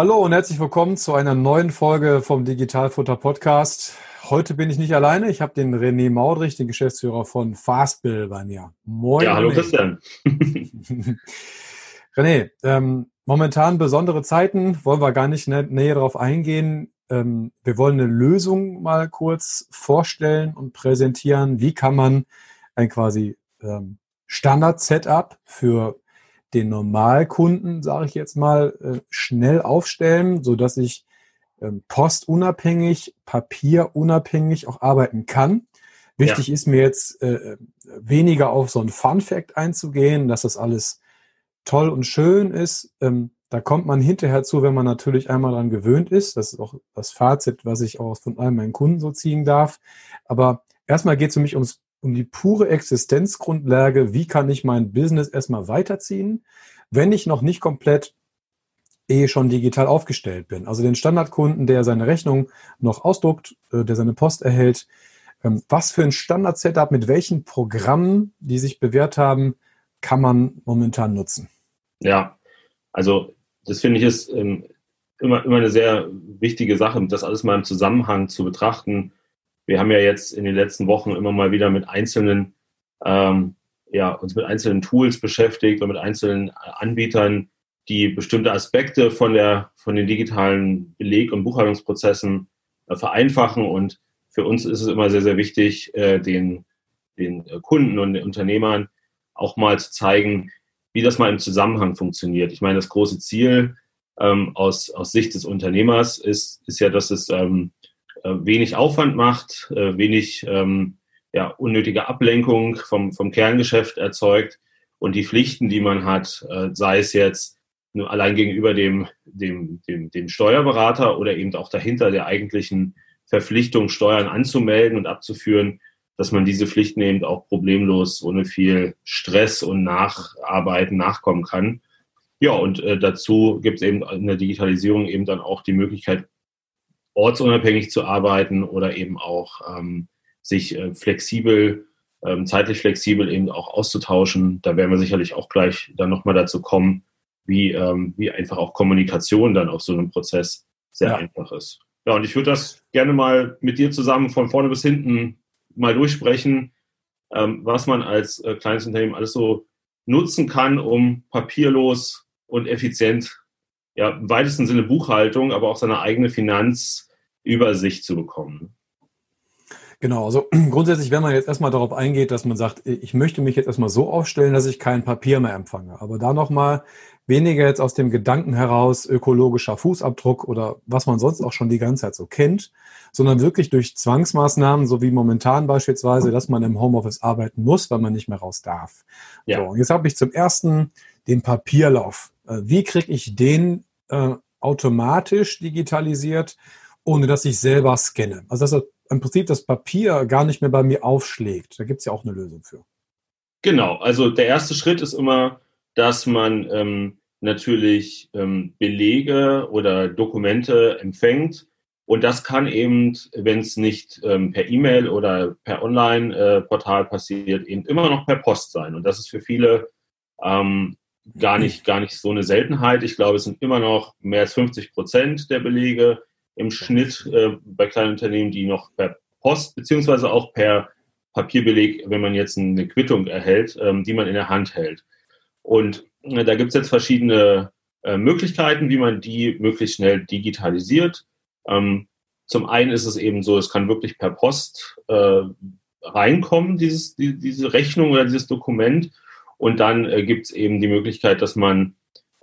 Hallo und herzlich willkommen zu einer neuen Folge vom Digitalfutter Podcast. Heute bin ich nicht alleine. Ich habe den René Maudrich, den Geschäftsführer von Fastbill bei mir. Moin. Ja, hallo. Christian. René, ähm, momentan besondere Zeiten, wollen wir gar nicht nä näher darauf eingehen. Ähm, wir wollen eine Lösung mal kurz vorstellen und präsentieren. Wie kann man ein quasi ähm, Standard-Setup für den Normalkunden, sage ich jetzt mal, äh, schnell aufstellen, so dass ich ähm, postunabhängig, papierunabhängig auch arbeiten kann. Wichtig ja. ist mir jetzt äh, weniger auf so ein Fun Fact einzugehen, dass das alles toll und schön ist. Ähm, da kommt man hinterher zu, wenn man natürlich einmal dran gewöhnt ist. Das ist auch das Fazit, was ich auch von all meinen Kunden so ziehen darf. Aber erstmal geht es für mich ums um die pure Existenzgrundlage, wie kann ich mein Business erstmal weiterziehen, wenn ich noch nicht komplett eh schon digital aufgestellt bin. Also den Standardkunden, der seine Rechnung noch ausdruckt, äh, der seine Post erhält, ähm, was für ein Standard-Setup mit welchen Programmen, die sich bewährt haben, kann man momentan nutzen? Ja, also das finde ich ist ähm, immer, immer eine sehr wichtige Sache, das alles mal im Zusammenhang zu betrachten wir haben ja jetzt in den letzten Wochen immer mal wieder mit einzelnen, ähm, ja, uns mit einzelnen Tools beschäftigt und mit einzelnen Anbietern, die bestimmte Aspekte von der, von den digitalen Beleg- und Buchhaltungsprozessen äh, vereinfachen. Und für uns ist es immer sehr, sehr wichtig, äh, den, den Kunden und den Unternehmern auch mal zu zeigen, wie das mal im Zusammenhang funktioniert. Ich meine, das große Ziel ähm, aus, aus Sicht des Unternehmers ist, ist ja, dass es ähm, äh, wenig Aufwand macht, äh, wenig ähm, ja, unnötige Ablenkung vom, vom Kerngeschäft erzeugt und die Pflichten, die man hat, äh, sei es jetzt nur allein gegenüber dem, dem, dem, dem Steuerberater oder eben auch dahinter der eigentlichen Verpflichtung, Steuern anzumelden und abzuführen, dass man diese Pflichten eben auch problemlos ohne viel Stress und Nacharbeiten nachkommen kann. Ja, und äh, dazu gibt es eben in der Digitalisierung eben dann auch die Möglichkeit, ortsunabhängig zu arbeiten oder eben auch ähm, sich äh, flexibel, ähm, zeitlich flexibel eben auch auszutauschen. Da werden wir sicherlich auch gleich dann nochmal dazu kommen, wie, ähm, wie einfach auch Kommunikation dann auf so einem Prozess sehr ja. einfach ist. Ja, und ich würde das gerne mal mit dir zusammen von vorne bis hinten mal durchsprechen, ähm, was man als äh, kleines Unternehmen alles so nutzen kann, um papierlos und effizient ja, im weitesten Sinne Buchhaltung, aber auch seine eigene Finanzübersicht zu bekommen. Genau, also grundsätzlich, wenn man jetzt erstmal darauf eingeht, dass man sagt, ich möchte mich jetzt erstmal so aufstellen, dass ich kein Papier mehr empfange. Aber da nochmal weniger jetzt aus dem Gedanken heraus ökologischer Fußabdruck oder was man sonst auch schon die ganze Zeit so kennt, sondern wirklich durch Zwangsmaßnahmen, so wie momentan beispielsweise, dass man im Homeoffice arbeiten muss, weil man nicht mehr raus darf. Ja. So, jetzt habe ich zum ersten den Papierlauf. Äh, wie kriege ich den äh, automatisch digitalisiert, ohne dass ich selber scanne. Also dass im Prinzip das Papier gar nicht mehr bei mir aufschlägt. Da gibt es ja auch eine Lösung für. Genau, also der erste Schritt ist immer, dass man ähm, natürlich ähm, Belege oder Dokumente empfängt. Und das kann eben, wenn es nicht ähm, per E-Mail oder per Online-Portal äh, passiert, eben immer noch per Post sein. Und das ist für viele ähm, gar nicht, gar nicht so eine Seltenheit. Ich glaube, es sind immer noch mehr als 50 Prozent der Belege im Schnitt äh, bei kleinen Unternehmen, die noch per Post beziehungsweise auch per Papierbeleg, wenn man jetzt eine Quittung erhält, ähm, die man in der Hand hält. Und äh, da gibt es jetzt verschiedene äh, Möglichkeiten, wie man die möglichst schnell digitalisiert. Ähm, zum einen ist es eben so, es kann wirklich per Post äh, reinkommen, dieses, die, diese Rechnung oder dieses Dokument. Und dann äh, gibt es eben die Möglichkeit, dass man,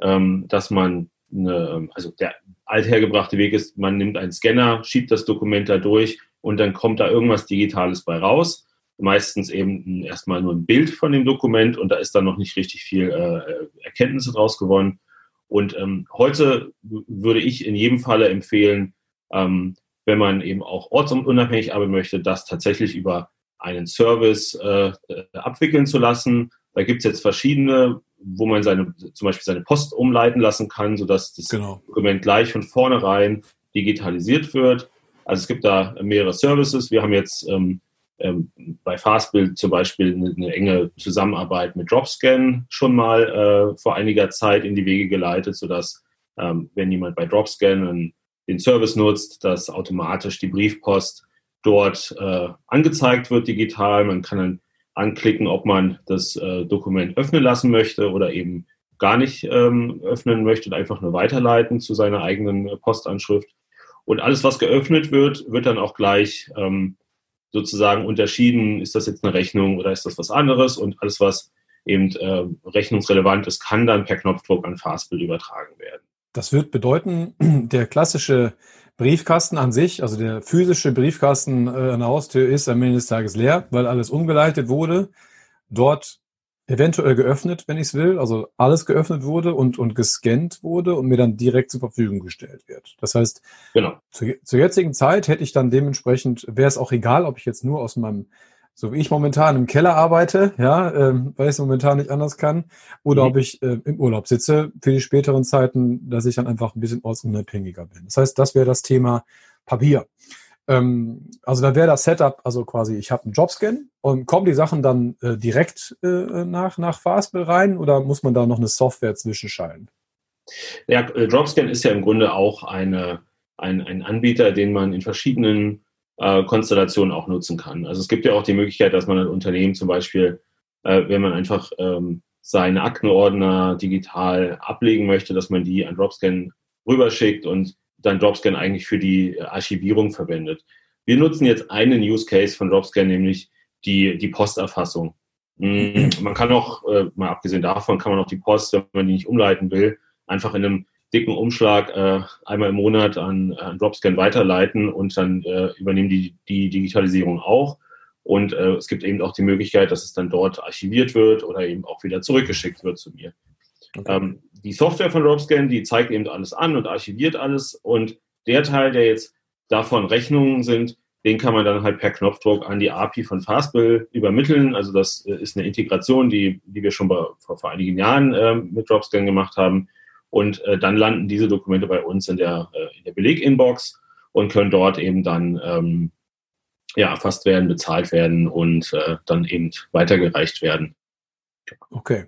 ähm, dass man eine, also der althergebrachte Weg ist, man nimmt einen Scanner, schiebt das Dokument da durch und dann kommt da irgendwas Digitales bei raus. Meistens eben erstmal nur ein Bild von dem Dokument und da ist dann noch nicht richtig viel äh, Erkenntnisse draus gewonnen. Und ähm, heute würde ich in jedem Falle empfehlen, ähm, wenn man eben auch ortsunabhängig arbeiten möchte, das tatsächlich über einen Service äh, abwickeln zu lassen. Da gibt es jetzt verschiedene, wo man seine, zum Beispiel seine Post umleiten lassen kann, sodass das genau. Dokument gleich von vornherein digitalisiert wird. Also es gibt da mehrere Services. Wir haben jetzt ähm, ähm, bei Fastbild zum Beispiel eine, eine, enge Zusammenarbeit mit Dropscan schon mal äh, vor einiger Zeit in die Wege geleitet, sodass ähm, wenn jemand bei Dropscan einen, den Service nutzt, dass automatisch die Briefpost dort äh, angezeigt wird digital. Man kann dann anklicken, ob man das äh, Dokument öffnen lassen möchte oder eben gar nicht ähm, öffnen möchte und einfach nur weiterleiten zu seiner eigenen äh, Postanschrift. Und alles, was geöffnet wird, wird dann auch gleich ähm, sozusagen unterschieden, ist das jetzt eine Rechnung oder ist das was anderes und alles, was eben äh, rechnungsrelevant ist, kann dann per Knopfdruck an Fastbill übertragen werden. Das wird bedeuten, der klassische Briefkasten an sich, also der physische Briefkasten äh, an der Haustür ist am Ende des Tages leer, weil alles umgeleitet wurde. Dort eventuell geöffnet, wenn ich es will, also alles geöffnet wurde und, und gescannt wurde und mir dann direkt zur Verfügung gestellt wird. Das heißt, genau. zu, zur jetzigen Zeit hätte ich dann dementsprechend, wäre es auch egal, ob ich jetzt nur aus meinem, so wie ich momentan im Keller arbeite, ja, ähm, weil ich es momentan nicht anders kann, oder mhm. ob ich äh, im Urlaub sitze für die späteren Zeiten, dass ich dann einfach ein bisschen ortsunabhängiger bin. Das heißt, das wäre das Thema Papier. Ähm, also da wäre das Setup, also quasi, ich habe einen Jobscan und kommen die Sachen dann äh, direkt äh, nach, nach Fastbill rein oder muss man da noch eine Software zwischenschalten? Ja, äh, Dropscan ist ja im Grunde auch eine, ein, ein Anbieter, den man in verschiedenen äh, Konstellationen auch nutzen kann. Also es gibt ja auch die Möglichkeit, dass man ein Unternehmen zum Beispiel, äh, wenn man einfach ähm, seine Aktenordner digital ablegen möchte, dass man die an Dropscan rüberschickt und dann Dropscan eigentlich für die Archivierung verwendet. Wir nutzen jetzt einen Use Case von Dropscan, nämlich die, die Posterfassung. Mm, man kann auch, äh, mal abgesehen davon, kann man auch die Post, wenn man die nicht umleiten will, einfach in einem dicken Umschlag äh, einmal im Monat an, an Dropscan weiterleiten und dann äh, übernehmen die die Digitalisierung auch. Und äh, es gibt eben auch die Möglichkeit, dass es dann dort archiviert wird oder eben auch wieder zurückgeschickt wird zu mir. Okay. Ähm, die Software von Dropscan, die zeigt eben alles an und archiviert alles. Und der Teil, der jetzt davon Rechnungen sind, den kann man dann halt per Knopfdruck an die API von Fastbill übermitteln. Also das äh, ist eine Integration, die, die wir schon bei, vor, vor einigen Jahren äh, mit Dropscan gemacht haben. Und äh, dann landen diese Dokumente bei uns in der, äh, in der Beleg-Inbox und können dort eben dann ähm, ja, erfasst werden, bezahlt werden und äh, dann eben weitergereicht werden. Okay.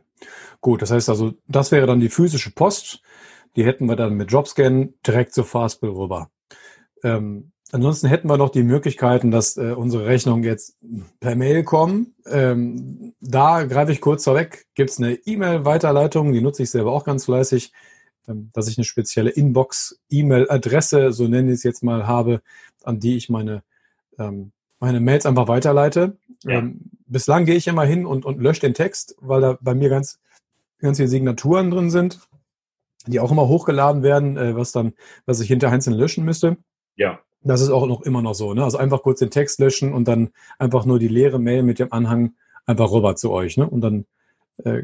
Gut, das heißt also, das wäre dann die physische Post. Die hätten wir dann mit Dropscan direkt zur Fastbill rüber. Ähm, ansonsten hätten wir noch die Möglichkeiten, dass äh, unsere Rechnungen jetzt per Mail kommen. Ähm, da greife ich kurz vorweg. Gibt es eine E-Mail-Weiterleitung, die nutze ich selber auch ganz fleißig, dass ich eine spezielle Inbox-E-Mail-Adresse, so nenne ich es jetzt mal, habe, an die ich meine, ähm, meine Mails einfach weiterleite. Ja. Ähm, bislang gehe ich immer hin und, und lösche den Text, weil da bei mir ganz, ganz viele Signaturen drin sind, die auch immer hochgeladen werden, äh, was dann, was ich hinter einzeln löschen müsste. Ja. Das ist auch noch immer noch so. Ne? Also einfach kurz den Text löschen und dann einfach nur die leere Mail mit dem Anhang einfach rüber zu euch. Ne? Und dann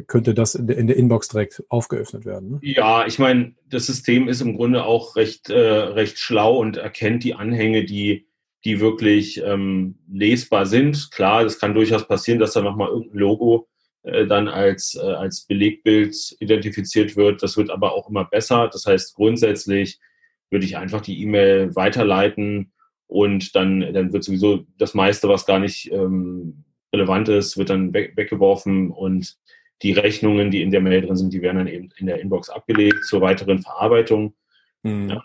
könnte das in der, in der Inbox direkt aufgeöffnet werden. Ne? Ja, ich meine, das System ist im Grunde auch recht, äh, recht schlau und erkennt die Anhänge, die die wirklich ähm, lesbar sind. Klar, es kann durchaus passieren, dass da nochmal irgendein Logo äh, dann als, äh, als Belegbild identifiziert wird. Das wird aber auch immer besser. Das heißt, grundsätzlich würde ich einfach die E-Mail weiterleiten und dann, dann wird sowieso das meiste, was gar nicht ähm, relevant ist, wird dann weg, weggeworfen und die Rechnungen, die in der Mail drin sind, die werden dann eben in der Inbox abgelegt zur weiteren Verarbeitung. Mhm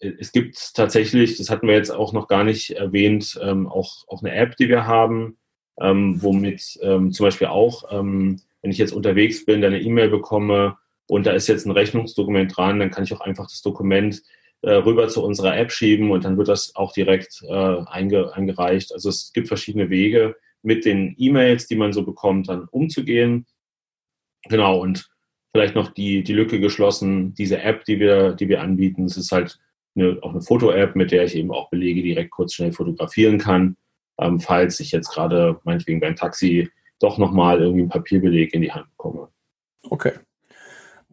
es gibt tatsächlich, das hatten wir jetzt auch noch gar nicht erwähnt, ähm, auch, auch eine App, die wir haben, ähm, womit ähm, zum Beispiel auch, ähm, wenn ich jetzt unterwegs bin, eine E-Mail bekomme und da ist jetzt ein Rechnungsdokument dran, dann kann ich auch einfach das Dokument äh, rüber zu unserer App schieben und dann wird das auch direkt äh, einge, eingereicht. Also es gibt verschiedene Wege, mit den E-Mails, die man so bekommt, dann umzugehen. Genau, und vielleicht noch die, die Lücke geschlossen, diese App, die wir, die wir anbieten, es ist halt eine, auch eine Foto-App, mit der ich eben auch Belege direkt kurz schnell fotografieren kann, ähm, falls ich jetzt gerade meinetwegen beim Taxi doch nochmal irgendwie einen Papierbeleg in die Hand bekomme. Okay.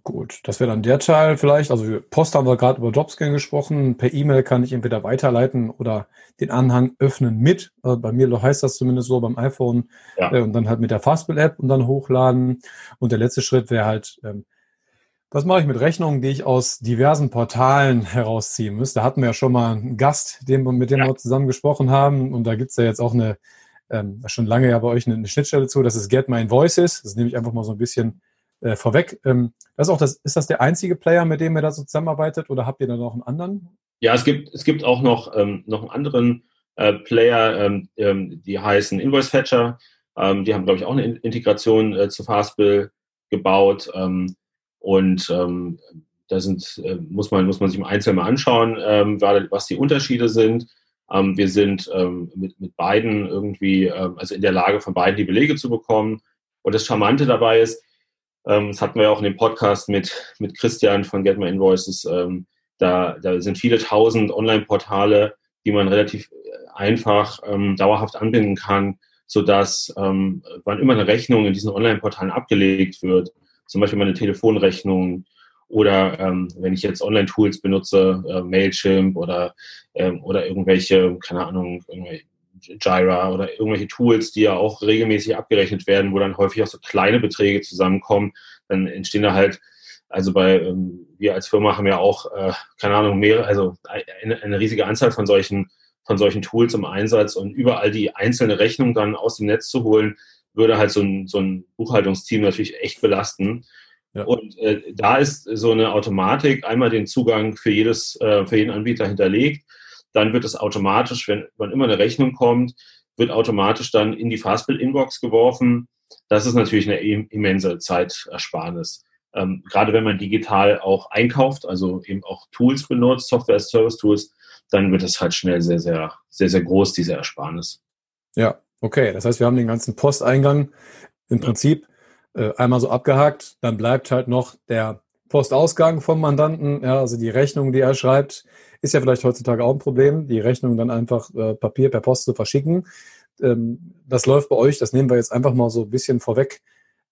Gut, das wäre dann der Teil vielleicht. Also Post haben wir gerade über Jobscan gesprochen. Per E-Mail kann ich entweder weiterleiten oder den Anhang öffnen mit. Also bei mir heißt das zumindest so beim iPhone. Ja. Äh, und dann halt mit der Fastbill-App und dann hochladen. Und der letzte Schritt wäre halt, ähm, was mache ich mit Rechnungen, die ich aus diversen Portalen herausziehen muss? Da hatten wir ja schon mal einen Gast, den, mit dem ja. wir zusammen gesprochen haben. Und da gibt's ja jetzt auch eine, ähm, schon lange ja bei euch eine, Schnittstelle zu. Das ist Get My Invoices. Das nehme ich einfach mal so ein bisschen äh, vorweg. Ähm, das ist, auch das, ist das der einzige Player, mit dem ihr da so zusammenarbeitet oder habt ihr da noch einen anderen? Ja, es gibt, es gibt auch noch, ähm, noch einen anderen äh, Player, ähm, ähm die heißen Invoice Fetcher. Ähm, die haben, glaube ich, auch eine Integration äh, zu Fastbill gebaut. Ähm, und da sind, äh, muss, man, muss man sich im Einzelnen mal anschauen, was die Unterschiede sind. wir sind mit, mit beiden irgendwie, also in der Lage, von beiden die Belege zu bekommen. Und das Charmante dabei ist, ähm, das hatten wir auch in dem Podcast mit, mit Christian von Get My Invoices. Ähm, da, da sind viele tausend Online-Portale, die man relativ äh, einfach ähm, dauerhaft anbinden kann, sodass ähm, wann immer eine Rechnung in diesen Online-Portalen abgelegt wird, zum Beispiel meine Telefonrechnung oder ähm, wenn ich jetzt Online-Tools benutze, äh, Mailchimp oder, ähm, oder irgendwelche, keine Ahnung, irgendwelche Jira oder irgendwelche Tools, die ja auch regelmäßig abgerechnet werden, wo dann häufig auch so kleine Beträge zusammenkommen, dann entstehen da halt, also bei, ähm, wir als Firma haben ja auch, äh, keine Ahnung, mehrere, also eine, eine riesige Anzahl von solchen, von solchen Tools im Einsatz und überall die einzelne Rechnung dann aus dem Netz zu holen, würde halt so ein, so ein Buchhaltungsteam natürlich echt belasten. Ja. Und äh, da ist so eine Automatik einmal den Zugang für jedes, äh, für jeden Anbieter hinterlegt dann wird es automatisch, wenn wann immer eine Rechnung kommt, wird automatisch dann in die Fastbill-Inbox geworfen. Das ist natürlich eine immense Zeitersparnis. Ähm, gerade wenn man digital auch einkauft, also eben auch Tools benutzt, Software-as-Service-Tools, dann wird es halt schnell sehr, sehr, sehr, sehr groß, diese Ersparnis. Ja, okay. Das heißt, wir haben den ganzen Posteingang im Prinzip äh, einmal so abgehakt. Dann bleibt halt noch der Postausgang vom Mandanten, ja, also die Rechnung, die er schreibt, ist ja vielleicht heutzutage auch ein Problem, die Rechnung dann einfach äh, Papier per Post zu verschicken. Ähm, das läuft bei euch, das nehmen wir jetzt einfach mal so ein bisschen vorweg.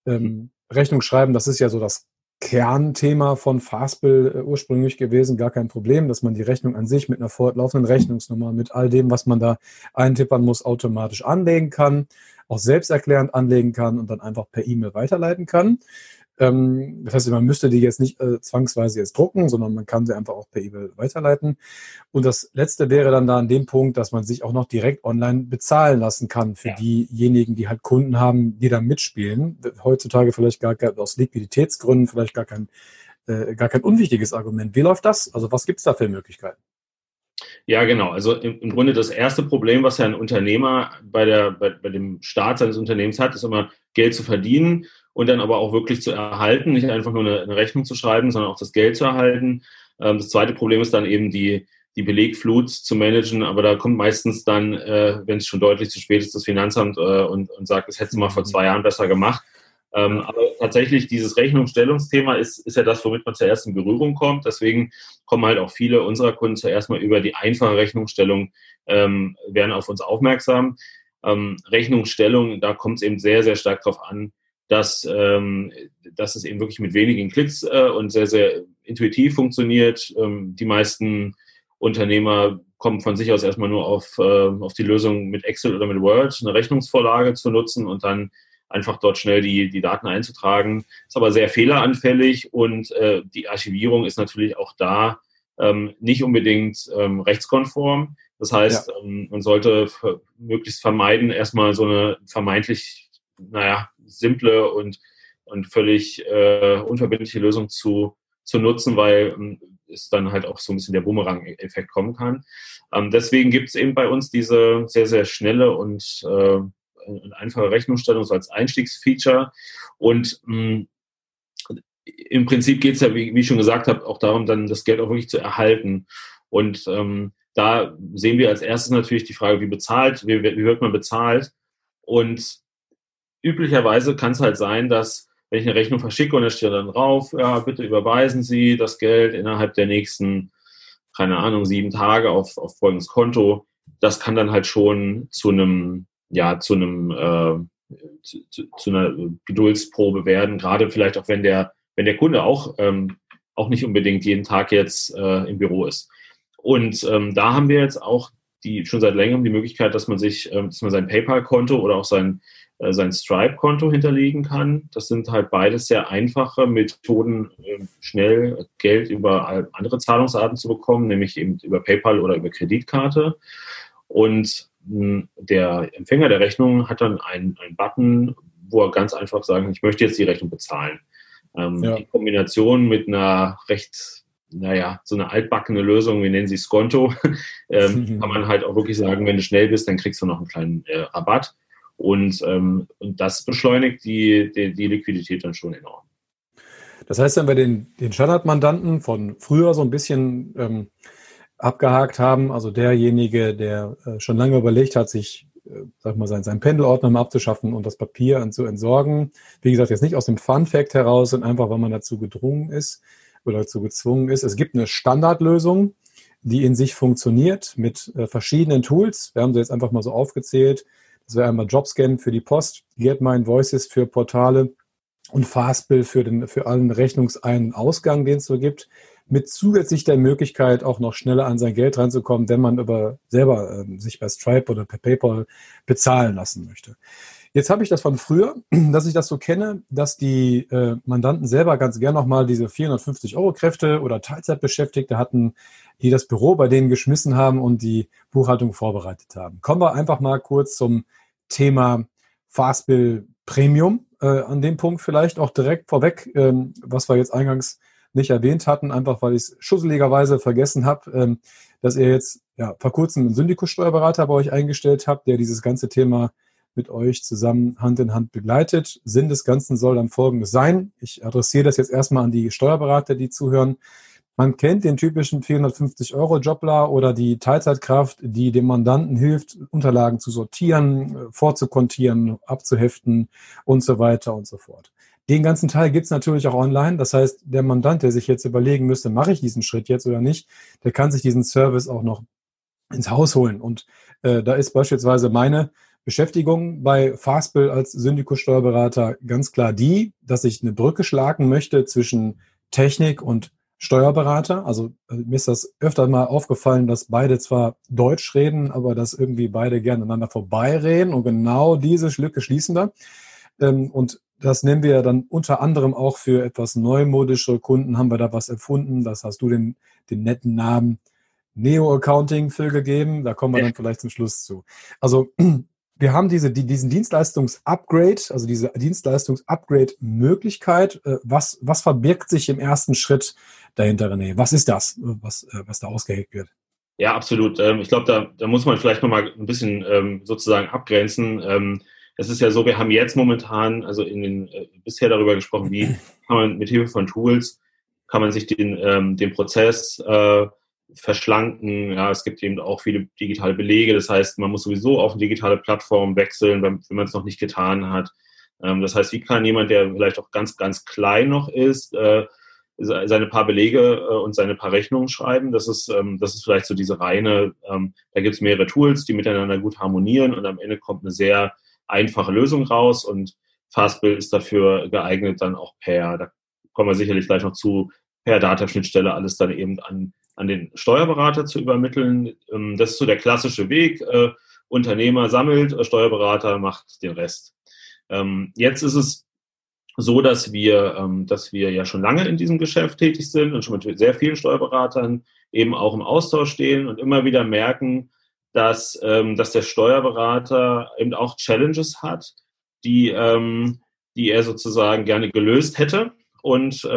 Ähm, Rechnung schreiben, das ist ja so das Kernthema von Fastbill äh, ursprünglich gewesen, gar kein Problem, dass man die Rechnung an sich mit einer fortlaufenden Rechnungsnummer, mit all dem, was man da eintippern muss, automatisch anlegen kann, auch selbsterklärend anlegen kann und dann einfach per E-Mail weiterleiten kann. Ähm, das heißt, man müsste die jetzt nicht äh, zwangsweise jetzt drucken, sondern man kann sie einfach auch per E-Mail weiterleiten. Und das letzte wäre dann da an dem Punkt, dass man sich auch noch direkt online bezahlen lassen kann für ja. diejenigen, die halt Kunden haben, die da mitspielen. Heutzutage vielleicht gar aus Liquiditätsgründen vielleicht gar kein, äh, gar kein unwichtiges Argument. Wie läuft das? Also was gibt's da für Möglichkeiten? Ja, genau. Also im, im, Grunde das erste Problem, was ja ein Unternehmer bei, der, bei, bei dem Start seines Unternehmens hat, ist immer Geld zu verdienen und dann aber auch wirklich zu erhalten, nicht einfach nur eine, eine Rechnung zu schreiben, sondern auch das Geld zu erhalten. Ähm, das zweite Problem ist dann eben die, die Belegflut zu managen, aber da kommt meistens dann, äh, wenn es schon deutlich zu spät ist, das Finanzamt äh, und, und sagt, das hättest du mal vor zwei Jahren besser gemacht. Ähm, aber tatsächlich, dieses Rechnungsstellungsthema ist, ist ja das, womit man zuerst in Berührung kommt. Deswegen kommen halt auch viele unserer Kunden zuerst mal über die einfache Rechnungsstellung, ähm, werden auf uns aufmerksam. Ähm, Rechnungsstellung, da kommt es eben sehr, sehr stark darauf an, dass, ähm, dass es eben wirklich mit wenigen Klicks äh, und sehr, sehr intuitiv funktioniert. Ähm, die meisten Unternehmer kommen von sich aus erstmal nur auf, äh, auf die Lösung mit Excel oder mit Word, eine Rechnungsvorlage zu nutzen und dann einfach dort schnell die, die Daten einzutragen. Ist aber sehr fehleranfällig und äh, die Archivierung ist natürlich auch da ähm, nicht unbedingt ähm, rechtskonform. Das heißt, ja. ähm, man sollte möglichst vermeiden, erstmal so eine vermeintlich, naja, simple und, und völlig äh, unverbindliche Lösung zu, zu nutzen, weil ähm, es dann halt auch so ein bisschen der Boomerang-Effekt kommen kann. Ähm, deswegen gibt es eben bei uns diese sehr, sehr schnelle und, äh, einfache Rechnungsstellung so als Einstiegsfeature. Und mh, im Prinzip geht es ja, wie, wie, ich schon gesagt habe, auch darum, dann das Geld auch wirklich zu erhalten. Und ähm, da sehen wir als erstes natürlich die Frage, wie bezahlt, wie, wie wird man bezahlt? Und üblicherweise kann es halt sein, dass wenn ich eine Rechnung verschicke und da steht dann drauf, ja, bitte überweisen Sie das Geld innerhalb der nächsten, keine Ahnung, sieben Tage auf, auf folgendes Konto. Das kann dann halt schon zu einem, ja, zu einem, äh, zu, zu, einer Geduldsprobe werden, gerade vielleicht auch wenn der wenn der Kunde auch, ähm, auch nicht unbedingt jeden Tag jetzt äh, im Büro ist. Und ähm, da haben wir jetzt auch die schon seit längerem die Möglichkeit, dass man sich, ähm, dass man sein PayPal-Konto oder auch sein, äh, sein Stripe-Konto hinterlegen kann. Das sind halt beides sehr einfache Methoden, äh, schnell Geld über andere Zahlungsarten zu bekommen, nämlich eben über PayPal oder über Kreditkarte. Und mh, der Empfänger der Rechnung hat dann einen, einen Button, wo er ganz einfach sagen, ich möchte jetzt die Rechnung bezahlen. Ähm, ja. Die Kombination mit einer recht naja, so eine altbackene Lösung, wir nennen sie Skonto, ähm, kann man halt auch wirklich sagen, wenn du schnell bist, dann kriegst du noch einen kleinen äh, Rabatt. Und, ähm, und das beschleunigt die, die, die, Liquidität dann schon enorm. Das heißt, wenn wir den, den Standardmandanten von früher so ein bisschen ähm, abgehakt haben, also derjenige, der äh, schon lange überlegt hat, sich äh, sag mal, sein, sein Pendelordner mal abzuschaffen und das Papier zu entsorgen. Wie gesagt, jetzt nicht aus dem Fun Fact heraus, sondern einfach, weil man dazu gedrungen ist oder dazu gezwungen ist. Es gibt eine Standardlösung, die in sich funktioniert mit äh, verschiedenen Tools. Wir haben sie jetzt einfach mal so aufgezählt. Das wäre einmal Jobscan für die Post, Get Voices für Portale und Fastbill für den, für allen Rechnungsein- Ausgang, den es so gibt. Mit zusätzlich der Möglichkeit, auch noch schneller an sein Geld ranzukommen, wenn man über selber äh, sich bei Stripe oder per PayPal bezahlen lassen möchte. Jetzt habe ich das von früher, dass ich das so kenne, dass die äh, Mandanten selber ganz gern nochmal diese 450 Euro Kräfte oder Teilzeitbeschäftigte hatten, die das Büro bei denen geschmissen haben und die Buchhaltung vorbereitet haben. Kommen wir einfach mal kurz zum Thema Fastbill Premium. Äh, an dem Punkt vielleicht auch direkt vorweg, ähm, was wir jetzt eingangs nicht erwähnt hatten, einfach weil ich es schusseligerweise vergessen habe, ähm, dass ihr jetzt ja, vor kurzem einen Syndikus-Steuerberater bei euch eingestellt habt, der dieses ganze Thema mit euch zusammen Hand in Hand begleitet. Sinn des Ganzen soll dann folgendes sein. Ich adressiere das jetzt erstmal an die Steuerberater, die zuhören. Man kennt den typischen 450 Euro Jobler oder die Teilzeitkraft, die dem Mandanten hilft, Unterlagen zu sortieren, vorzukontieren, abzuheften und so weiter und so fort. Den ganzen Teil gibt's natürlich auch online. Das heißt, der Mandant, der sich jetzt überlegen müsste, mache ich diesen Schritt jetzt oder nicht, der kann sich diesen Service auch noch ins Haus holen. Und äh, da ist beispielsweise meine Beschäftigung bei Fastbill als Syndikus-Steuerberater ganz klar die, dass ich eine Brücke schlagen möchte zwischen Technik und Steuerberater. Also äh, mir ist das öfter mal aufgefallen, dass beide zwar Deutsch reden, aber dass irgendwie beide gerne aneinander vorbeireden und genau diese Lücke schließen da. Ähm, und das nennen wir dann unter anderem auch für etwas neumodische Kunden haben wir da was erfunden. Das hast du den, den netten Namen Neo-Accounting für gegeben. Da kommen wir dann vielleicht zum Schluss zu. Also wir haben diese, die, diesen Dienstleistungs-Upgrade, also diese Dienstleistungs-Upgrade-Möglichkeit. Äh, was, was verbirgt sich im ersten Schritt dahinter, René? Was ist das, was, äh, was da ausgeheckt wird? Ja, absolut. Ähm, ich glaube, da, da muss man vielleicht nochmal ein bisschen ähm, sozusagen abgrenzen. Ähm, es ist ja so, wir haben jetzt momentan, also in den äh, bisher darüber gesprochen, wie kann man mit Hilfe von Tools, kann man sich den, den Prozess verschlanken. Ja, es gibt eben auch viele digitale Belege. Das heißt, man muss sowieso auf eine digitale Plattform wechseln, wenn, man es noch nicht getan hat. Ähm, das heißt, wie kann jemand, der vielleicht auch ganz, ganz klein noch ist, äh, seine paar Belege äh, und seine paar Rechnungen schreiben. Das ist, ähm, das ist vielleicht so diese reine, ähm, da gibt es mehrere Tools, die miteinander gut harmonieren und am Ende kommt eine sehr einfache Lösung raus und Fastbill ist dafür geeignet, dann auch per, da kommen wir sicherlich gleich noch zu, per Dataschnittstelle alles dann eben an an den Steuerberater zu übermitteln. Ähm, das ist so der klassische Weg. Äh, Unternehmer sammelt, äh, Steuerberater macht den Rest. Ähm, jetzt ist es so, dass wir, ähm, dass wir ja schon lange in diesem Geschäft tätig sind und schon mit sehr vielen Steuerberatern eben auch im Austausch stehen und immer wieder merken, dass, dass der Steuerberater eben auch Challenges hat, die, die er sozusagen gerne gelöst hätte. Und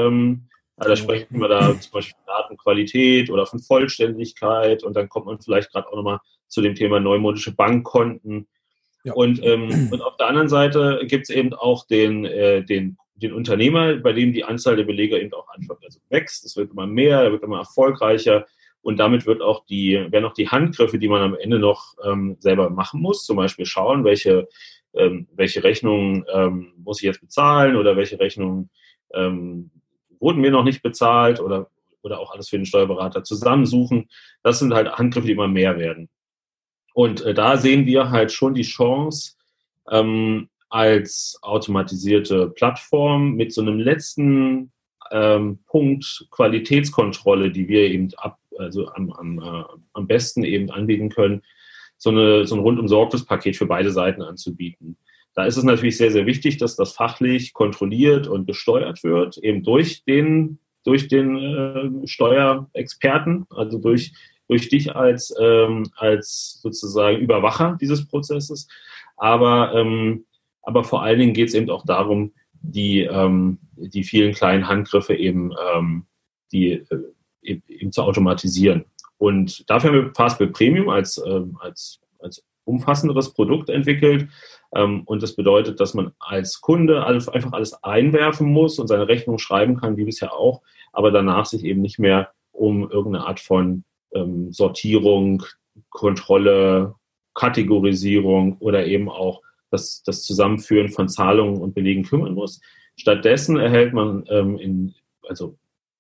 also da sprechen wir da zum Beispiel von Datenqualität oder von Vollständigkeit und dann kommt man vielleicht gerade auch nochmal zu dem Thema neumodische Bankkonten. Ja. Und, ähm, und auf der anderen Seite gibt es eben auch den, äh, den, den Unternehmer, bei dem die Anzahl der Belege eben auch einfach also wächst. Es wird immer mehr, er wird immer erfolgreicher und damit wird auch die, werden auch die Handgriffe, die man am Ende noch ähm, selber machen muss, zum Beispiel schauen, welche, ähm, welche Rechnungen ähm, muss ich jetzt bezahlen oder welche Rechnungen ähm, wurden mir noch nicht bezahlt oder, oder auch alles für den Steuerberater zusammensuchen. Das sind halt Handgriffe, die immer mehr werden. Und äh, da sehen wir halt schon die Chance, ähm, als automatisierte Plattform mit so einem letzten ähm, Punkt Qualitätskontrolle, die wir eben ab, also am, am, äh, am besten eben anbieten können, so, eine, so ein rundum Paket für beide Seiten anzubieten. Da ist es natürlich sehr, sehr wichtig, dass das fachlich kontrolliert und gesteuert wird, eben durch den, durch den äh, Steuerexperten, also durch, durch dich als, ähm, als sozusagen Überwacher dieses Prozesses. Aber, ähm, aber vor allen Dingen geht es eben auch darum, die, ähm, die vielen kleinen Handgriffe eben, ähm, die, äh, eben zu automatisieren. Und dafür haben wir Fastbill Premium als, ähm, als, als umfassenderes Produkt entwickelt. Ähm, und das bedeutet, dass man als Kunde einfach alles einwerfen muss und seine Rechnung schreiben kann, wie bisher auch, aber danach sich eben nicht mehr um irgendeine Art von ähm, Sortierung, Kontrolle, Kategorisierung oder eben auch das, das Zusammenführen von Zahlungen und Belegen kümmern muss. Stattdessen erhält man ähm, in, also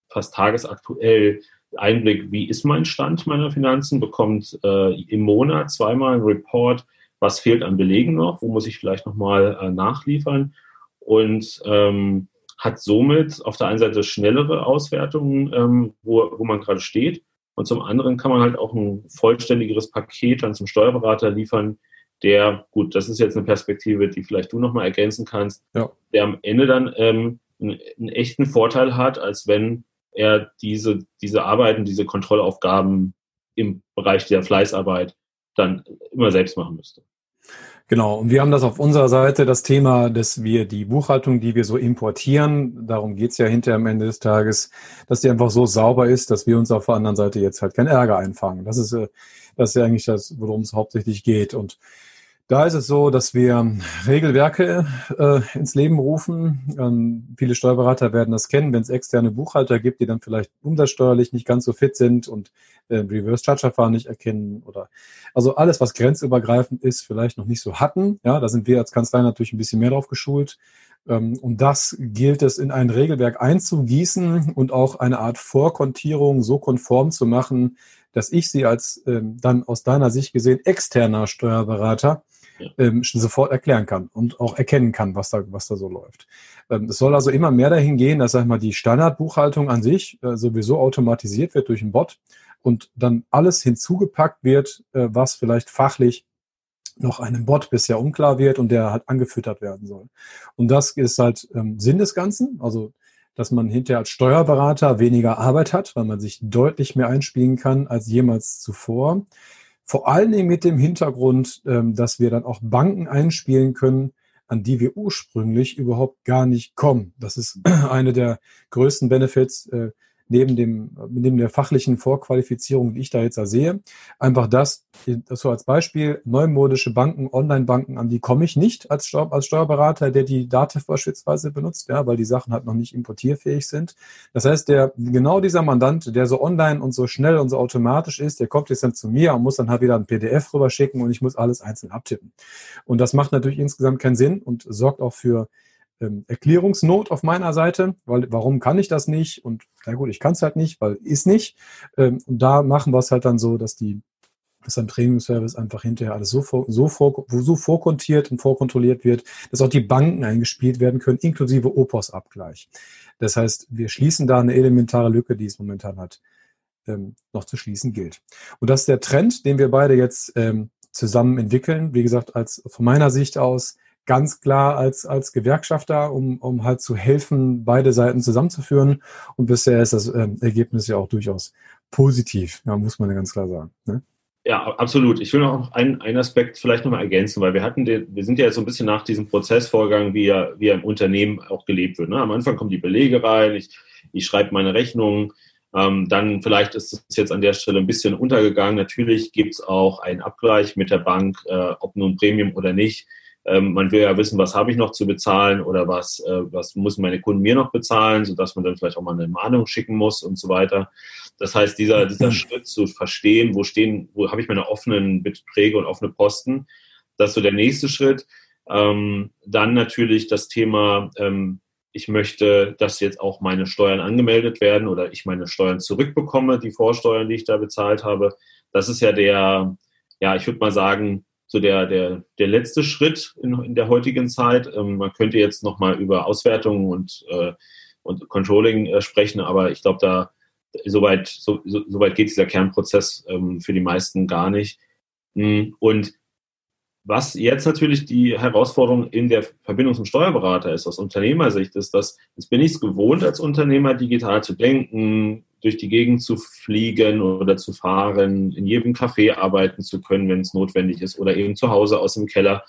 fast tagesaktuell Einblick, wie ist mein Stand meiner Finanzen, bekommt äh, im Monat zweimal ein Report, was fehlt an Belegen noch, wo muss ich vielleicht nochmal äh, nachliefern und ähm, hat somit auf der einen Seite schnellere Auswertungen, ähm, wo, wo man gerade steht und zum anderen kann man halt auch ein vollständigeres Paket dann zum Steuerberater liefern, der, gut, das ist jetzt eine Perspektive, die vielleicht du nochmal ergänzen kannst, ja. der am Ende dann ähm, einen, einen, echten Vorteil hat, als wenn er diese, diese Arbeiten, diese Kontrollaufgaben im Bereich der Fleißarbeit dann immer selbst machen müsste. Genau, und wir haben das auf unserer Seite, das Thema, dass wir die Buchhaltung, die wir so importieren, darum geht's ja hinterher am Ende des Tages, dass die einfach so sauber ist, dass wir uns auf der anderen Seite jetzt halt keinen Ärger einfangen. Das ist, äh, das ist ja eigentlich das, worum es hauptsächlich geht. Und da ist es so, dass wir Regelwerke äh, ins Leben rufen. Ähm, viele Steuerberater werden das kennen, wenn es externe Buchhalter gibt, die dann vielleicht umsatzsteuerlich nicht ganz so fit sind und äh, Reverse Charge Verfahren nicht erkennen oder also alles, was grenzübergreifend ist, vielleicht noch nicht so hatten. Ja, da sind wir als Kanzlei natürlich ein bisschen mehr drauf geschult. Ähm, und das gilt es in ein Regelwerk einzugießen und auch eine Art Vorkontierung so konform zu machen, dass ich sie als ähm, dann aus deiner Sicht gesehen externer Steuerberater ähm, sofort erklären kann und auch erkennen kann, was da, was da so läuft. Ähm, es soll also immer mehr dahin gehen, dass sag ich mal die Standardbuchhaltung an sich äh, sowieso automatisiert wird durch einen Bot und dann alles hinzugepackt wird, äh, was vielleicht fachlich noch einem Bot bisher unklar wird und der halt angefüttert werden soll. Und das ist halt ähm, Sinn des Ganzen, also dass man hinterher als Steuerberater weniger Arbeit hat, weil man sich deutlich mehr einspielen kann als jemals zuvor. Vor allen Dingen mit dem Hintergrund, ähm, dass wir dann auch Banken einspielen können, an die wir ursprünglich überhaupt gar nicht kommen. Das ist eine der größten Benefits, äh, neben dem, neben der fachlichen Vorqualifizierung, die ich da jetzt da sehe, einfach das, das so als Beispiel, neumodische Banken, Online-Banken, an die komme ich nicht als, Steuer, als Steuerberater, der die Dativ beispielsweise benutzt, ja, weil die Sachen halt noch nicht importierfähig sind. Das heißt, der, genau dieser Mandant, der so online und so schnell und so automatisch ist, der kommt jetzt dann zu mir und muss dann halt wieder ein PDF rüberschicken und ich muss alles einzeln abtippen. Und das macht natürlich insgesamt keinen Sinn und sorgt auch für ähm, Erklärungsnot auf meiner Seite, weil warum kann ich das nicht? Und na gut, ich kann es halt nicht, weil ist nicht. Ähm, und da machen wir es halt dann so, dass die dass ein Premium-Service einfach hinterher alles so, vor, so, vor, so vorkontiert und vorkontrolliert wird, dass auch die Banken eingespielt werden können, inklusive Opos-Abgleich. Das heißt, wir schließen da eine elementare Lücke, die es momentan hat, ähm, noch zu schließen gilt. Und das ist der Trend, den wir beide jetzt ähm, zusammen entwickeln. Wie gesagt, als von meiner Sicht aus ganz klar als, als Gewerkschafter, um, um halt zu helfen, beide Seiten zusammenzuführen. Und bisher ist das äh, Ergebnis ja auch durchaus positiv, ja, muss man ja ganz klar sagen. Ne? Ja, absolut. Ich will noch einen, einen Aspekt vielleicht nochmal ergänzen, weil wir hatten den, wir sind ja jetzt so ein bisschen nach diesem Prozessvorgang, wie er, wie er im Unternehmen auch gelebt wird. Ne? Am Anfang kommen die Belege rein, ich, ich schreibe meine Rechnungen, ähm, dann vielleicht ist es jetzt an der Stelle ein bisschen untergegangen. Natürlich gibt es auch einen Abgleich mit der Bank, äh, ob nun Premium oder nicht. Ähm, man will ja wissen, was habe ich noch zu bezahlen oder was, äh, was müssen meine Kunden mir noch bezahlen, sodass man dann vielleicht auch mal eine Mahnung schicken muss und so weiter. Das heißt, dieser, dieser Schritt zu verstehen, wo stehen, wo habe ich meine offenen Beträge und offene Posten, das ist so der nächste Schritt. Ähm, dann natürlich das Thema, ähm, ich möchte, dass jetzt auch meine Steuern angemeldet werden oder ich meine Steuern zurückbekomme, die Vorsteuern, die ich da bezahlt habe. Das ist ja der, ja, ich würde mal sagen, so der, der, der letzte Schritt in, in der heutigen Zeit. Ähm, man könnte jetzt nochmal über Auswertungen und, äh, und Controlling äh, sprechen, aber ich glaube, da soweit so, so, so weit geht dieser Kernprozess ähm, für die meisten gar nicht. Mm, und was jetzt natürlich die Herausforderung in der Verbindung zum Steuerberater ist, aus Unternehmersicht, ist, dass jetzt bin ich es gewohnt, als Unternehmer digital zu denken, durch die Gegend zu fliegen oder zu fahren, in jedem Café arbeiten zu können, wenn es notwendig ist, oder eben zu Hause aus dem Keller.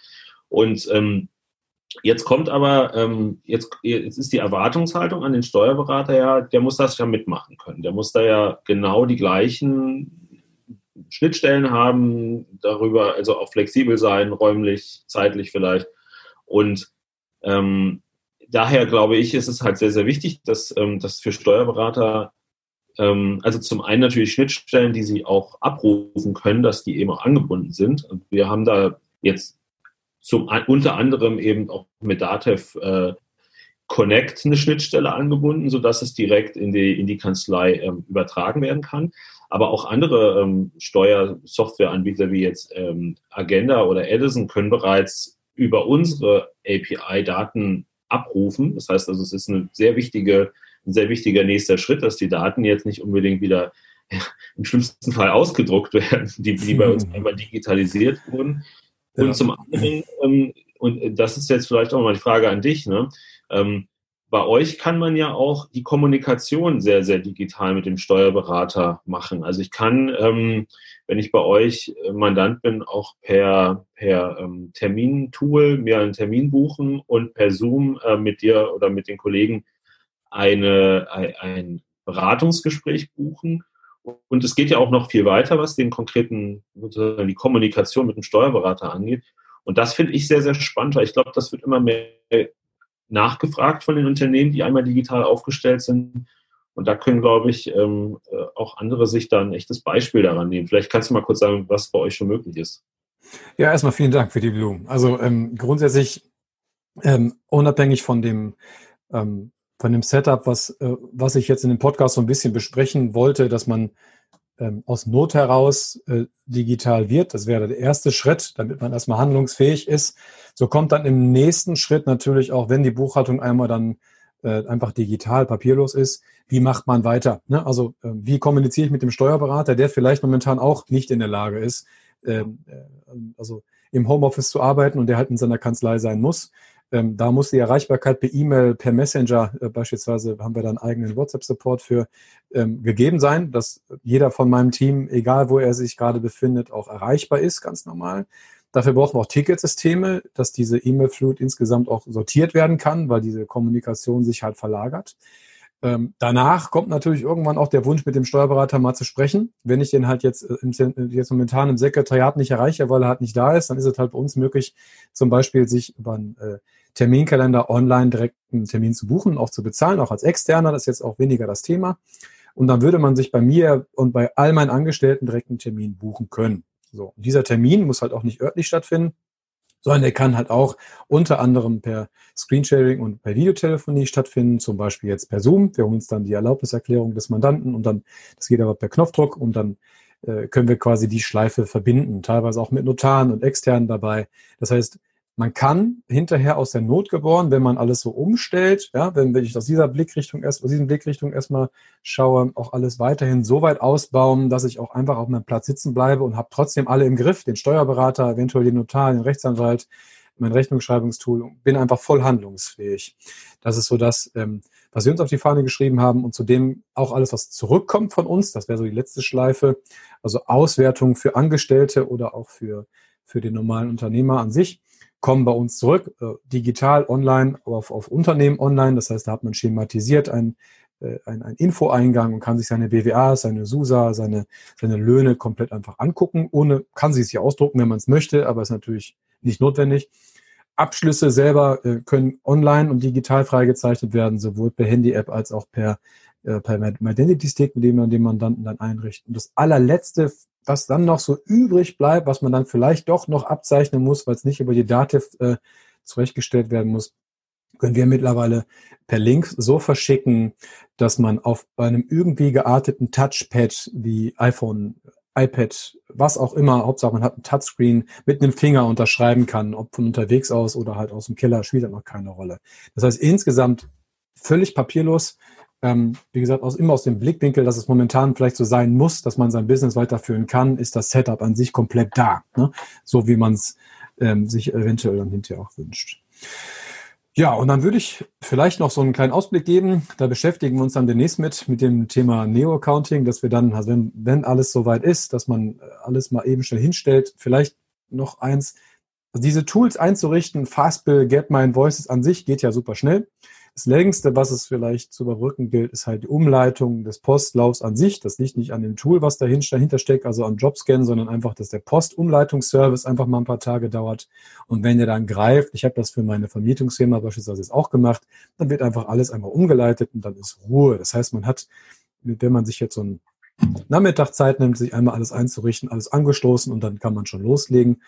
Und ähm, jetzt kommt aber, ähm, jetzt, jetzt ist die Erwartungshaltung an den Steuerberater ja, der muss das ja mitmachen können. Der muss da ja genau die gleichen Schnittstellen haben, darüber also auch flexibel sein, räumlich, zeitlich vielleicht. Und ähm, daher glaube ich, ist es halt sehr, sehr wichtig, dass, ähm, dass für Steuerberater, ähm, also zum einen natürlich Schnittstellen, die sie auch abrufen können, dass die eben auch angebunden sind. Und wir haben da jetzt zum, unter anderem eben auch mit Datev äh, Connect eine Schnittstelle angebunden, sodass es direkt in die, in die Kanzlei ähm, übertragen werden kann. Aber auch andere ähm, Steuersoftwareanbieter wie jetzt ähm, Agenda oder Edison können bereits über unsere API Daten abrufen. Das heißt also, es ist eine sehr wichtige, ein sehr wichtiger nächster Schritt, dass die Daten jetzt nicht unbedingt wieder ja, im schlimmsten Fall ausgedruckt werden, die, die bei uns einmal digitalisiert wurden. Und ja. zum anderen, ähm, und das ist jetzt vielleicht auch mal die Frage an dich, ne? Ähm, bei euch kann man ja auch die Kommunikation sehr, sehr digital mit dem Steuerberater machen. Also ich kann, ähm, wenn ich bei euch Mandant bin, auch per, per ähm, Termintool mir einen Termin buchen und per Zoom äh, mit dir oder mit den Kollegen eine, ein, ein Beratungsgespräch buchen. Und es geht ja auch noch viel weiter, was den konkreten, die Kommunikation mit dem Steuerberater angeht. Und das finde ich sehr, sehr spannend, weil ich glaube, das wird immer mehr nachgefragt von den Unternehmen, die einmal digital aufgestellt sind. Und da können, glaube ich, ähm, äh, auch andere sich da ein echtes Beispiel daran nehmen. Vielleicht kannst du mal kurz sagen, was bei euch schon möglich ist. Ja, erstmal vielen Dank für die Blumen. Also ähm, grundsätzlich ähm, unabhängig von dem ähm, von dem Setup, was äh, was ich jetzt in dem Podcast so ein bisschen besprechen wollte, dass man ähm, aus Not heraus äh, digital wird. Das wäre der erste Schritt, damit man erstmal handlungsfähig ist. So kommt dann im nächsten Schritt natürlich auch, wenn die Buchhaltung einmal dann äh, einfach digital, papierlos ist, wie macht man weiter? Ne? Also äh, wie kommuniziere ich mit dem Steuerberater, der vielleicht momentan auch nicht in der Lage ist, ähm, äh, also im Homeoffice zu arbeiten und der halt in seiner Kanzlei sein muss. Ähm, da muss die Erreichbarkeit per E-Mail, per Messenger äh, beispielsweise, haben wir dann eigenen WhatsApp-Support für ähm, gegeben sein, dass jeder von meinem Team, egal wo er sich gerade befindet, auch erreichbar ist, ganz normal. Dafür brauchen wir auch Ticketsysteme, dass diese E-Mail-Flut insgesamt auch sortiert werden kann, weil diese Kommunikation sich halt verlagert. Ähm, danach kommt natürlich irgendwann auch der Wunsch, mit dem Steuerberater mal zu sprechen. Wenn ich den halt jetzt, äh, im, jetzt momentan im Sekretariat nicht erreiche, weil er halt nicht da ist, dann ist es halt bei uns möglich, zum Beispiel sich über einen äh, Terminkalender online direkt einen Termin zu buchen, auch zu bezahlen, auch als Externer. Das ist jetzt auch weniger das Thema. Und dann würde man sich bei mir und bei all meinen Angestellten direkt einen Termin buchen können. So, dieser Termin muss halt auch nicht örtlich stattfinden, sondern der kann halt auch unter anderem per Screensharing und per Videotelefonie stattfinden, zum Beispiel jetzt per Zoom. Wir holen uns dann die Erlaubniserklärung des Mandanten und dann, das geht aber per Knopfdruck und dann äh, können wir quasi die Schleife verbinden, teilweise auch mit Notaren und externen dabei. Das heißt, man kann hinterher aus der Not geboren, wenn man alles so umstellt, ja, wenn, wenn ich aus dieser Blickrichtung erst, aus diesen Blickrichtung erstmal schaue, auch alles weiterhin so weit ausbauen, dass ich auch einfach auf meinem Platz sitzen bleibe und habe trotzdem alle im Griff, den Steuerberater, eventuell den Notar, den Rechtsanwalt, mein Rechnungsschreibungstool, bin einfach voll handlungsfähig. Das ist so das, ähm, was wir uns auf die Fahne geschrieben haben und zudem auch alles, was zurückkommt von uns, das wäre so die letzte Schleife, also Auswertung für Angestellte oder auch für, für den normalen Unternehmer an sich kommen bei uns zurück, äh, digital, online, auf, auf Unternehmen online. Das heißt, da hat man schematisiert ein, äh, ein, ein Infoeingang und kann sich seine BWA, seine SUSA, seine, seine Löhne komplett einfach angucken. Ohne, kann sich sich ausdrucken, wenn man es möchte, aber ist natürlich nicht notwendig. Abschlüsse selber äh, können online und digital freigezeichnet werden, sowohl per Handy-App als auch per, äh, per Identity Stick, mit dem man den Mandanten dann einrichten. Das allerletzte was dann noch so übrig bleibt, was man dann vielleicht doch noch abzeichnen muss, weil es nicht über die Dativ äh, zurechtgestellt werden muss, können wir mittlerweile per Link so verschicken, dass man auf einem irgendwie gearteten Touchpad wie iPhone, iPad, was auch immer, Hauptsache man hat ein Touchscreen mit einem Finger unterschreiben kann, ob von unterwegs aus oder halt aus dem Keller, spielt dann noch keine Rolle. Das heißt, insgesamt völlig papierlos. Ähm, wie gesagt, aus, immer aus dem Blickwinkel, dass es momentan vielleicht so sein muss, dass man sein Business weiterführen kann, ist das Setup an sich komplett da. Ne? So wie man es ähm, sich eventuell dann hinterher auch wünscht. Ja, und dann würde ich vielleicht noch so einen kleinen Ausblick geben. Da beschäftigen wir uns dann demnächst mit, mit dem Thema Neo-Accounting, dass wir dann, also wenn, wenn alles soweit ist, dass man alles mal eben schnell hinstellt, vielleicht noch eins, also diese Tools einzurichten, Fastbill, Get My Invoices an sich geht ja super schnell. Das längste, was es vielleicht zu überbrücken gilt, ist halt die Umleitung des Postlaufs an sich. Das liegt nicht an dem Tool, was dahinter steckt, also an Jobscan, sondern einfach, dass der Postumleitungsservice einfach mal ein paar Tage dauert. Und wenn der dann greift, ich habe das für meine Vermietungsfirma beispielsweise jetzt auch gemacht, dann wird einfach alles einmal umgeleitet und dann ist Ruhe. Das heißt, man hat, wenn man sich jetzt so ein Nachmittag Zeit nimmt, sich einmal alles einzurichten, alles angestoßen und dann kann man schon loslegen.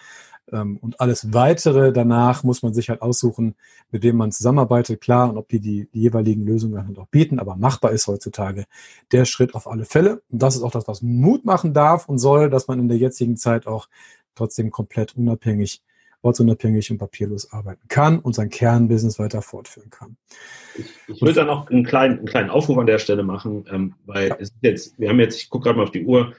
Ähm, und alles weitere danach muss man sich halt aussuchen, mit wem man zusammenarbeitet, klar, und ob die die, die jeweiligen Lösungen halt auch bieten, aber machbar ist heutzutage der Schritt auf alle Fälle. Und das ist auch das, was Mut machen darf und soll, dass man in der jetzigen Zeit auch trotzdem komplett unabhängig, ortsunabhängig und papierlos arbeiten kann und sein Kernbusiness weiter fortführen kann. Ich, ich würde dann noch einen kleinen, einen kleinen Aufruf an der Stelle machen, ähm, weil ja. jetzt, wir haben jetzt, ich gucke gerade mal auf die Uhr,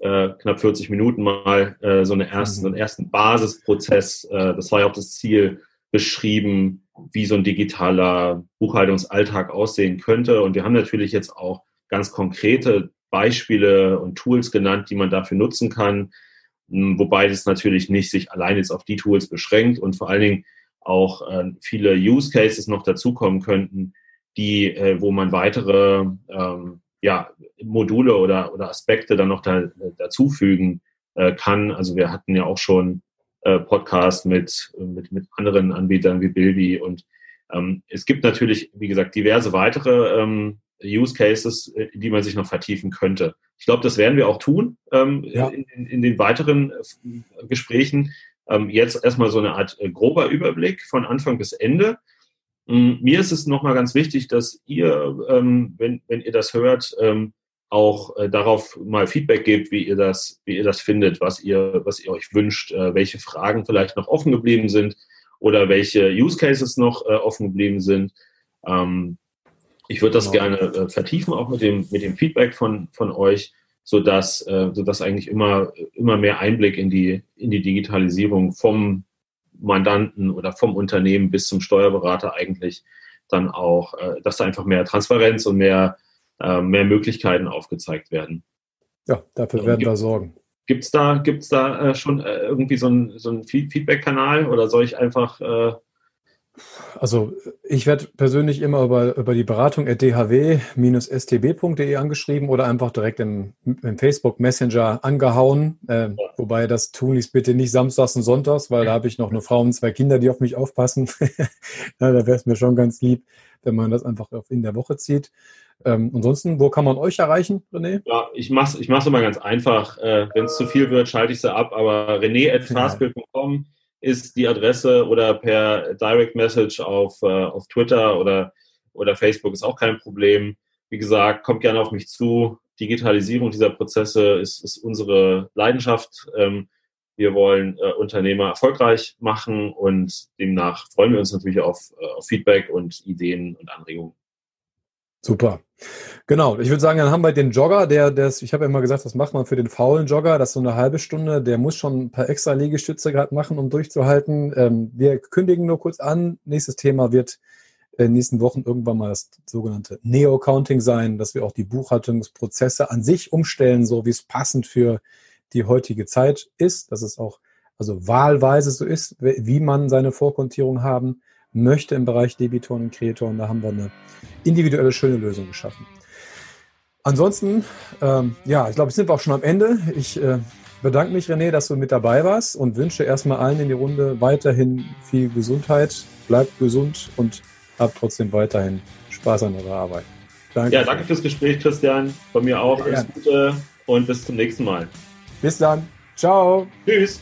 äh, knapp 40 Minuten mal äh, so, eine ersten, so einen ersten Basisprozess, äh, das war ja auch das Ziel, beschrieben, wie so ein digitaler Buchhaltungsalltag aussehen könnte. Und wir haben natürlich jetzt auch ganz konkrete Beispiele und Tools genannt, die man dafür nutzen kann, wobei das natürlich nicht sich allein jetzt auf die Tools beschränkt und vor allen Dingen auch äh, viele Use Cases noch dazukommen könnten, die, äh, wo man weitere ähm, ja, Module oder, oder Aspekte dann noch da, dazufügen äh, kann. Also wir hatten ja auch schon äh, Podcasts mit, mit, mit anderen Anbietern wie Bilby und ähm, es gibt natürlich, wie gesagt, diverse weitere ähm, Use Cases, äh, die man sich noch vertiefen könnte. Ich glaube, das werden wir auch tun ähm, ja. in, in, in, den weiteren äh, Gesprächen. Ähm, jetzt erstmal so eine Art äh, grober Überblick von Anfang bis Ende. Mm, mir ist es nochmal ganz wichtig, dass ihr, ähm, wenn, wenn ihr das hört, ähm, auch äh, darauf mal Feedback gebt, wie ihr das, wie ihr das findet, was ihr, was ihr euch wünscht, äh, welche Fragen vielleicht noch offen geblieben sind oder welche Use Cases noch äh, offen geblieben sind. Ähm, ich würde das genau. gerne äh, vertiefen, auch mit dem, mit dem Feedback von, von euch, sodass, äh, sodass eigentlich immer, immer mehr Einblick in die, in die Digitalisierung vom Mandanten oder vom Unternehmen bis zum Steuerberater eigentlich dann auch, äh, dass da einfach mehr Transparenz und mehr, äh, mehr Möglichkeiten aufgezeigt werden. Ja, dafür also werden gibt, wir sorgen. Gibt es da, gibt's da äh, schon äh, irgendwie so einen so ein Feedback-Kanal oder soll ich einfach äh, also ich werde persönlich immer über, über die Beratung at dhw-stb.de angeschrieben oder einfach direkt im, im Facebook Messenger angehauen. Äh, wobei das tun ich bitte nicht samstags und sonntags, weil da habe ich noch eine Frau und zwei Kinder, die auf mich aufpassen. ja, da wäre es mir schon ganz lieb, wenn man das einfach in der Woche zieht. Ähm, ansonsten, wo kann man euch erreichen, René? Ja, ich mache es ich mach's immer ganz einfach. Äh, wenn es zu viel wird, schalte ich sie ab. Aber rené.fastbild.com ist die Adresse oder per Direct Message auf, äh, auf Twitter oder, oder Facebook ist auch kein Problem. Wie gesagt, kommt gerne auf mich zu. Digitalisierung dieser Prozesse ist, ist unsere Leidenschaft. Ähm, wir wollen äh, Unternehmer erfolgreich machen und demnach freuen wir uns natürlich auf, äh, auf Feedback und Ideen und Anregungen. Super. Genau. Ich würde sagen, dann haben wir den Jogger, der, der ist, ich habe ja immer gesagt, was macht man für den faulen Jogger? Das ist so eine halbe Stunde. Der muss schon ein paar extra Liegestütze gerade machen, um durchzuhalten. Ähm, wir kündigen nur kurz an. Nächstes Thema wird in den nächsten Wochen irgendwann mal das sogenannte Neo-Accounting sein, dass wir auch die Buchhaltungsprozesse an sich umstellen, so wie es passend für die heutige Zeit ist, dass es auch also wahlweise so ist, wie man seine Vorkontierung haben möchte im Bereich Debitoren und Kreditoren. Da haben wir eine individuelle schöne Lösung geschaffen. Ansonsten, ähm, ja, ich glaube, sind wir auch schon am Ende. Ich äh, bedanke mich, René, dass du mit dabei warst und wünsche erstmal allen in die Runde weiterhin viel Gesundheit. Bleibt gesund und habt trotzdem weiterhin Spaß an eurer Arbeit. Danke. Ja, danke fürs Gespräch, Christian. Von mir auch. Alles Gute und bis zum nächsten Mal. Bis dann. Ciao. Tschüss.